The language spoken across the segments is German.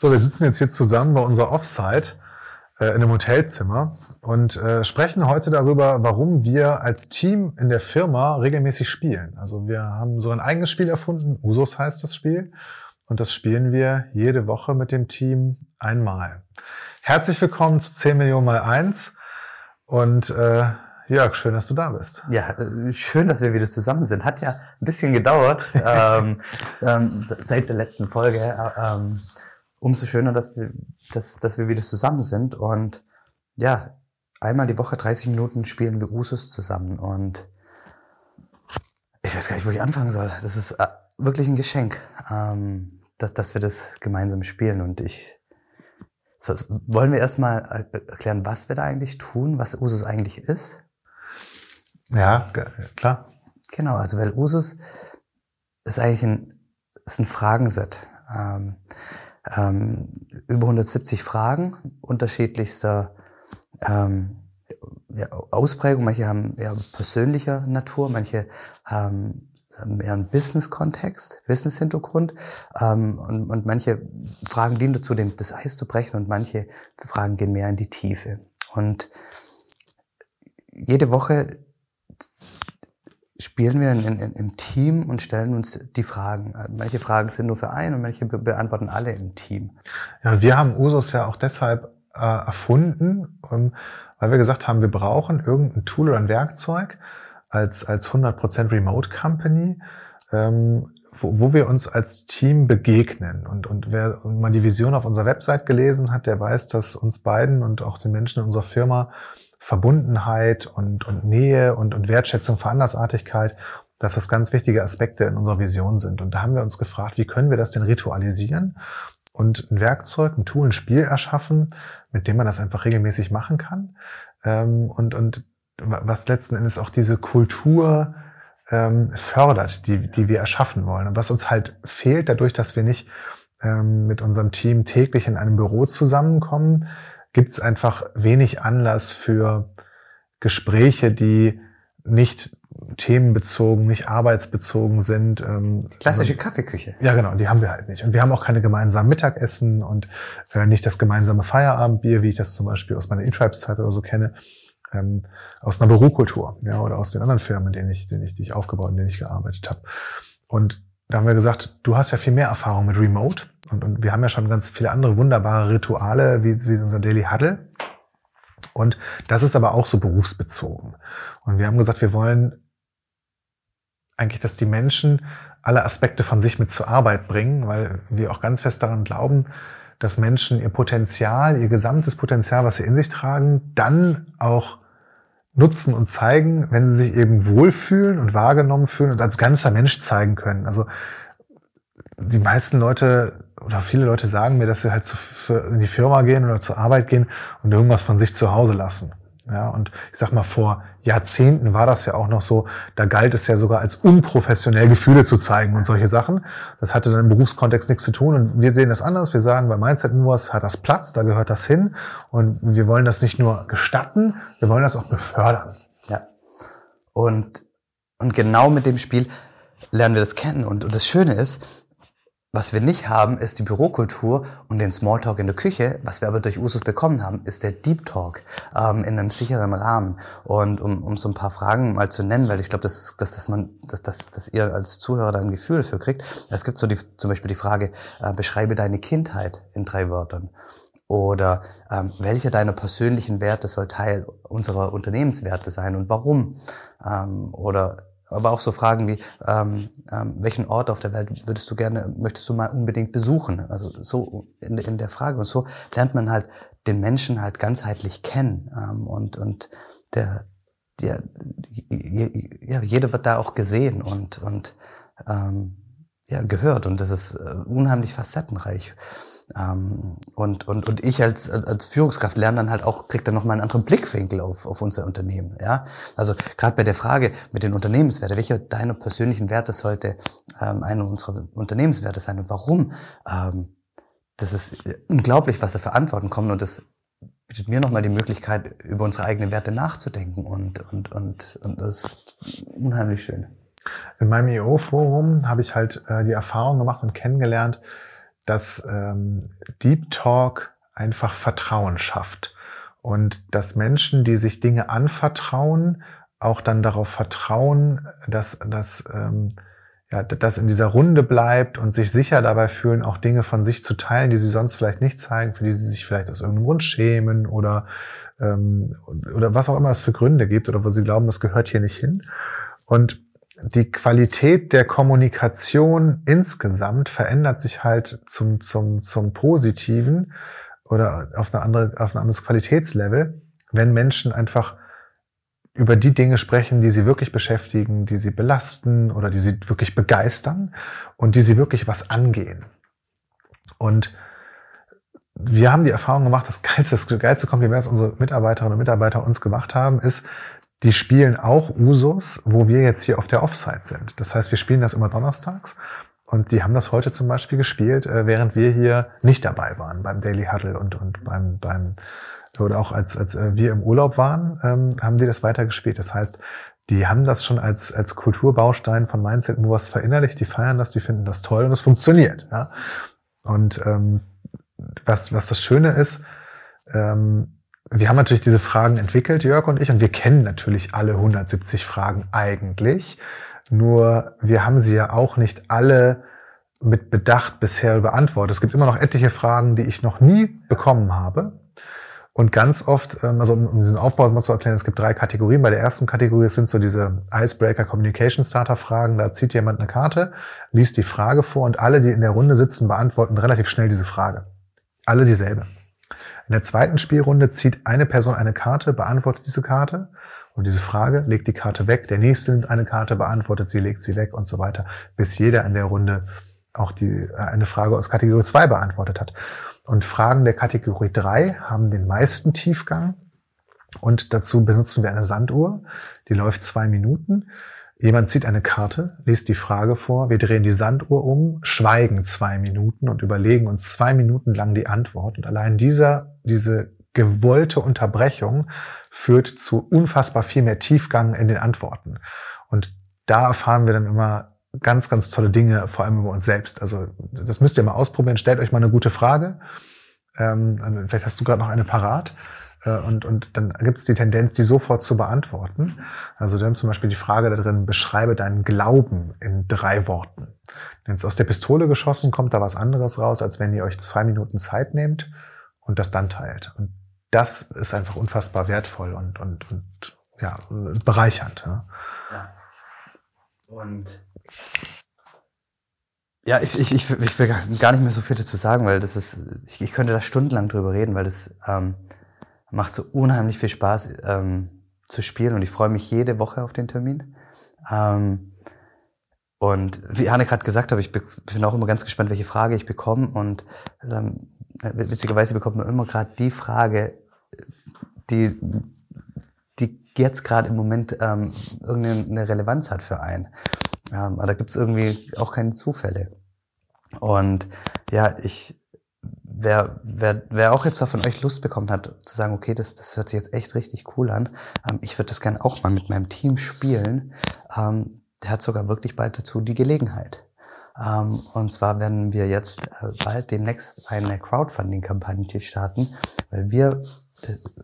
So, wir sitzen jetzt hier zusammen bei unserer Offsite äh, in einem Hotelzimmer und äh, sprechen heute darüber, warum wir als Team in der Firma regelmäßig spielen. Also wir haben so ein eigenes Spiel erfunden, Usos heißt das Spiel, und das spielen wir jede Woche mit dem Team einmal. Herzlich willkommen zu 10 Millionen mal eins und äh, Jörg, schön, dass du da bist. Ja, äh, schön, dass wir wieder zusammen sind. Hat ja ein bisschen gedauert ähm, ähm, seit der letzten Folge. Äh, ähm, umso schöner, dass wir, dass, dass wir wieder zusammen sind. Und ja, einmal die Woche 30 Minuten spielen wir Usus zusammen. Und ich weiß gar nicht, wo ich anfangen soll. Das ist äh, wirklich ein Geschenk, ähm, dass, dass wir das gemeinsam spielen. Und ich so, wollen wir erstmal erklären, was wir da eigentlich tun, was Usus eigentlich ist? Ja, klar. Genau, also weil Usus ist eigentlich ein, ist ein Fragenset. Ähm, ähm, über 170 Fragen unterschiedlichster ähm, ja, Ausprägung. Manche haben eher persönlicher Natur, manche haben eher einen Business-Kontext, Business-Hintergrund ähm, und, und manche Fragen dienen dazu, den, das Eis zu brechen und manche Fragen gehen mehr in die Tiefe. Und jede Woche spielen wir in, in, im Team und stellen uns die Fragen. Manche Fragen sind nur für einen und manche be beantworten alle im Team. Ja, wir haben Usos ja auch deshalb äh, erfunden, um, ähm, weil wir gesagt haben, wir brauchen irgendein Tool oder ein Werkzeug als, als 100% Remote Company, ähm, wo, wo wir uns als Team begegnen. Und, und wer mal die Vision auf unserer Website gelesen hat, der weiß, dass uns beiden und auch den Menschen in unserer Firma Verbundenheit und, und Nähe und, und Wertschätzung für Andersartigkeit, dass das ganz wichtige Aspekte in unserer Vision sind. Und da haben wir uns gefragt, wie können wir das denn ritualisieren und ein Werkzeug, ein Tool, ein Spiel erschaffen, mit dem man das einfach regelmäßig machen kann. Ähm, und, und was letzten Endes auch diese Kultur ähm, fördert, die, die wir erschaffen wollen. Und was uns halt fehlt, dadurch, dass wir nicht ähm, mit unserem Team täglich in einem Büro zusammenkommen, gibt es einfach wenig Anlass für Gespräche, die nicht themenbezogen, nicht arbeitsbezogen sind. Ähm, Klassische also, Kaffeeküche. Ja, genau, die haben wir halt nicht. Und wir haben auch keine gemeinsamen Mittagessen und äh, nicht das gemeinsame Feierabendbier, wie ich das zum Beispiel aus meiner Intribes-Zeit oder so kenne, ähm, aus einer Bürokultur, ja, oder aus den anderen Firmen, in denen ich, denen ich, die ich aufgebaut, in denen ich gearbeitet habe. Und da haben wir gesagt, du hast ja viel mehr Erfahrung mit Remote und, und wir haben ja schon ganz viele andere wunderbare Rituale, wie, wie unser Daily Huddle. Und das ist aber auch so berufsbezogen. Und wir haben gesagt, wir wollen eigentlich, dass die Menschen alle Aspekte von sich mit zur Arbeit bringen, weil wir auch ganz fest daran glauben, dass Menschen ihr Potenzial, ihr gesamtes Potenzial, was sie in sich tragen, dann auch nutzen und zeigen, wenn sie sich eben wohlfühlen und wahrgenommen fühlen und als ganzer Mensch zeigen können. Also die meisten Leute oder viele Leute sagen mir, dass sie halt in die Firma gehen oder zur Arbeit gehen und irgendwas von sich zu Hause lassen. Ja, und ich sag mal, vor Jahrzehnten war das ja auch noch so, da galt es ja sogar als unprofessionell Gefühle zu zeigen und solche Sachen. Das hatte dann im Berufskontext nichts zu tun und wir sehen das anders. Wir sagen, bei Mindset Inverse hat das Platz, da gehört das hin und wir wollen das nicht nur gestatten, wir wollen das auch befördern. Ja. Und, und genau mit dem Spiel lernen wir das kennen und, und das Schöne ist, was wir nicht haben, ist die Bürokultur und den Smalltalk in der Küche. Was wir aber durch Usus bekommen haben, ist der Deep Talk ähm, in einem sicheren Rahmen. Und um, um so ein paar Fragen mal zu nennen, weil ich glaube, dass, dass, dass, man, dass, dass, dass ihr als Zuhörer da ein Gefühl dafür kriegt. Es gibt so die, zum Beispiel die Frage, äh, beschreibe deine Kindheit in drei Wörtern. Oder ähm, welcher deiner persönlichen Werte soll Teil unserer Unternehmenswerte sein und warum? Ähm, oder aber auch so Fragen wie, ähm, ähm, welchen Ort auf der Welt würdest du gerne, möchtest du mal unbedingt besuchen? Also so in, in der Frage. Und so lernt man halt den Menschen halt ganzheitlich kennen. Ähm, und, und der, der, ja, jeder wird da auch gesehen und, und ähm, ja, gehört. Und das ist äh, unheimlich facettenreich. Ähm, und, und, und ich als, als Führungskraft lerne dann halt auch, krieg dann nochmal einen anderen Blickwinkel auf, auf unser Unternehmen. Ja? Also gerade bei der Frage mit den Unternehmenswerten, welcher deiner persönlichen Werte sollte ähm, einer unserer Unternehmenswerte sein und warum? Ähm, das ist unglaublich, was da für Antworten kommen und das bietet mir nochmal die Möglichkeit, über unsere eigenen Werte nachzudenken und, und, und, und das ist unheimlich schön. In meinem EO-Forum habe ich halt äh, die Erfahrung gemacht und kennengelernt, dass ähm, Deep Talk einfach Vertrauen schafft und dass Menschen, die sich Dinge anvertrauen, auch dann darauf vertrauen, dass, dass, ähm, ja, dass in dieser Runde bleibt und sich sicher dabei fühlen, auch Dinge von sich zu teilen, die sie sonst vielleicht nicht zeigen, für die sie sich vielleicht aus irgendeinem Grund schämen oder, ähm, oder was auch immer es für Gründe gibt oder wo sie glauben, das gehört hier nicht hin. Und die Qualität der Kommunikation insgesamt verändert sich halt zum, zum, zum Positiven oder auf, eine andere, auf ein anderes Qualitätslevel, wenn Menschen einfach über die Dinge sprechen, die sie wirklich beschäftigen, die sie belasten oder die sie wirklich begeistern und die sie wirklich was angehen. Und wir haben die Erfahrung gemacht, das geilste, das geilste Kompliment, das unsere Mitarbeiterinnen und Mitarbeiter uns gemacht haben, ist, die spielen auch Usos, wo wir jetzt hier auf der Offsite sind. Das heißt, wir spielen das immer donnerstags und die haben das heute zum Beispiel gespielt, äh, während wir hier nicht dabei waren beim Daily Huddle und, und beim, beim oder auch als, als äh, wir im Urlaub waren, ähm, haben die das weitergespielt. Das heißt, die haben das schon als, als Kulturbaustein von Mindset Movers verinnerlicht, die feiern das, die finden das toll und es funktioniert. Ja? Und ähm, was, was das Schöne ist, ähm, wir haben natürlich diese Fragen entwickelt, Jörg und ich, und wir kennen natürlich alle 170 Fragen eigentlich. Nur wir haben sie ja auch nicht alle mit Bedacht bisher beantwortet. Es gibt immer noch etliche Fragen, die ich noch nie bekommen habe. Und ganz oft, ähm, also um diesen Aufbau mal zu erklären, es gibt drei Kategorien. Bei der ersten Kategorie sind so diese Icebreaker Communication Starter Fragen. Da zieht jemand eine Karte, liest die Frage vor und alle, die in der Runde sitzen, beantworten relativ schnell diese Frage. Alle dieselbe. In der zweiten Spielrunde zieht eine Person eine Karte, beantwortet diese Karte und diese Frage, legt die Karte weg. Der nächste nimmt eine Karte, beantwortet sie, legt sie weg und so weiter, bis jeder in der Runde auch die, äh, eine Frage aus Kategorie 2 beantwortet hat. Und Fragen der Kategorie 3 haben den meisten Tiefgang. Und dazu benutzen wir eine Sanduhr, die läuft zwei Minuten. Jemand zieht eine Karte, liest die Frage vor, wir drehen die Sanduhr um, schweigen zwei Minuten und überlegen uns zwei Minuten lang die Antwort. Und allein dieser, diese gewollte Unterbrechung führt zu unfassbar viel mehr Tiefgang in den Antworten. Und da erfahren wir dann immer ganz, ganz tolle Dinge, vor allem über uns selbst. Also das müsst ihr mal ausprobieren. Stellt euch mal eine gute Frage. Ähm, vielleicht hast du gerade noch eine parat. Äh, und, und dann gibt es die Tendenz, die sofort zu beantworten. Also wir haben zum Beispiel die Frage da drin, beschreibe deinen Glauben in drei Worten. Wenn es aus der Pistole geschossen kommt, da was anderes raus, als wenn ihr euch zwei Minuten Zeit nehmt und das dann teilt. Und das ist einfach unfassbar wertvoll und, und, und ja, bereichernd. Ja. Und ja, ich, ich, ich, ich will gar nicht mehr so viel dazu sagen, weil das ist, ich, ich könnte da stundenlang drüber reden, weil das ähm, macht so unheimlich viel Spaß ähm, zu spielen und ich freue mich jede Woche auf den Termin. Ähm, und wie Anne gerade gesagt hat, ich bin auch immer ganz gespannt, welche Frage ich bekomme. Und ähm, witzigerweise bekommt man immer gerade die Frage, die jetzt gerade im Moment ähm, irgendeine Relevanz hat für einen. Ähm, aber da gibt's irgendwie auch keine Zufälle. Und ja, ich, wer, wer, wer auch jetzt da von euch Lust bekommen hat, zu sagen, okay, das, das hört sich jetzt echt richtig cool an, ähm, ich würde das gerne auch mal mit meinem Team spielen, ähm, der hat sogar wirklich bald dazu die Gelegenheit. Ähm, und zwar werden wir jetzt äh, bald demnächst eine Crowdfunding-Kampagne starten, weil wir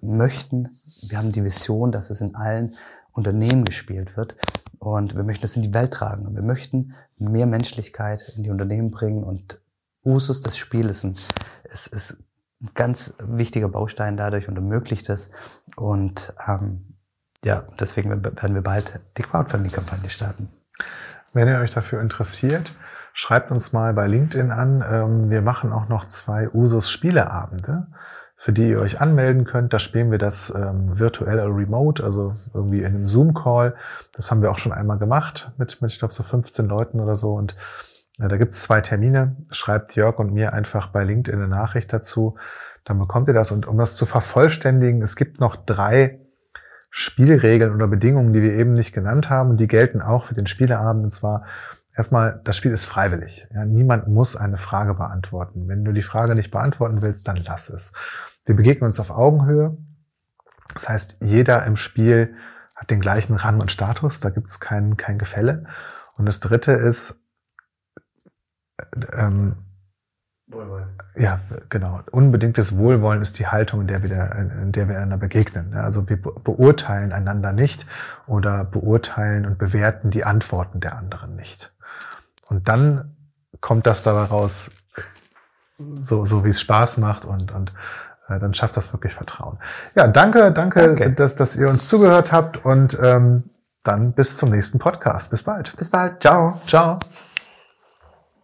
möchten, wir haben die Vision, dass es in allen Unternehmen gespielt wird und wir möchten es in die Welt tragen. Wir möchten mehr Menschlichkeit in die Unternehmen bringen und Usus des Spiels ist ist, ist ein ganz wichtiger Baustein dadurch und ermöglicht es. Und ähm, ja, deswegen werden wir bald die Crowdfunding-Kampagne starten. Wenn ihr euch dafür interessiert, schreibt uns mal bei LinkedIn an. Ähm, wir machen auch noch zwei Usus Spieleabende für die ihr euch anmelden könnt. Da spielen wir das ähm, virtuell oder remote, also irgendwie in einem Zoom-Call. Das haben wir auch schon einmal gemacht mit, mit ich glaube, so 15 Leuten oder so. Und da gibt es zwei Termine. Schreibt Jörg und mir einfach bei LinkedIn eine Nachricht dazu. Dann bekommt ihr das. Und um das zu vervollständigen, es gibt noch drei Spielregeln oder Bedingungen, die wir eben nicht genannt haben. Die gelten auch für den Spieleabend. Und zwar Erstmal, das Spiel ist freiwillig. Ja, niemand muss eine Frage beantworten. Wenn du die Frage nicht beantworten willst, dann lass es. Wir begegnen uns auf Augenhöhe. Das heißt, jeder im Spiel hat den gleichen Rang und Status. Da gibt es kein, kein Gefälle. Und das Dritte ist, ähm, Wohlwollen. Ja, genau. Unbedingtes Wohlwollen ist die Haltung, in der wir, in der wir einander begegnen. Also wir beurteilen einander nicht oder beurteilen und bewerten die Antworten der anderen nicht. Und dann kommt das dabei raus, so, so wie es Spaß macht und, und äh, dann schafft das wirklich Vertrauen. Ja, danke, danke, danke. Dass, dass ihr uns zugehört habt und ähm, dann bis zum nächsten Podcast. Bis bald. Bis bald. Ciao. Ciao.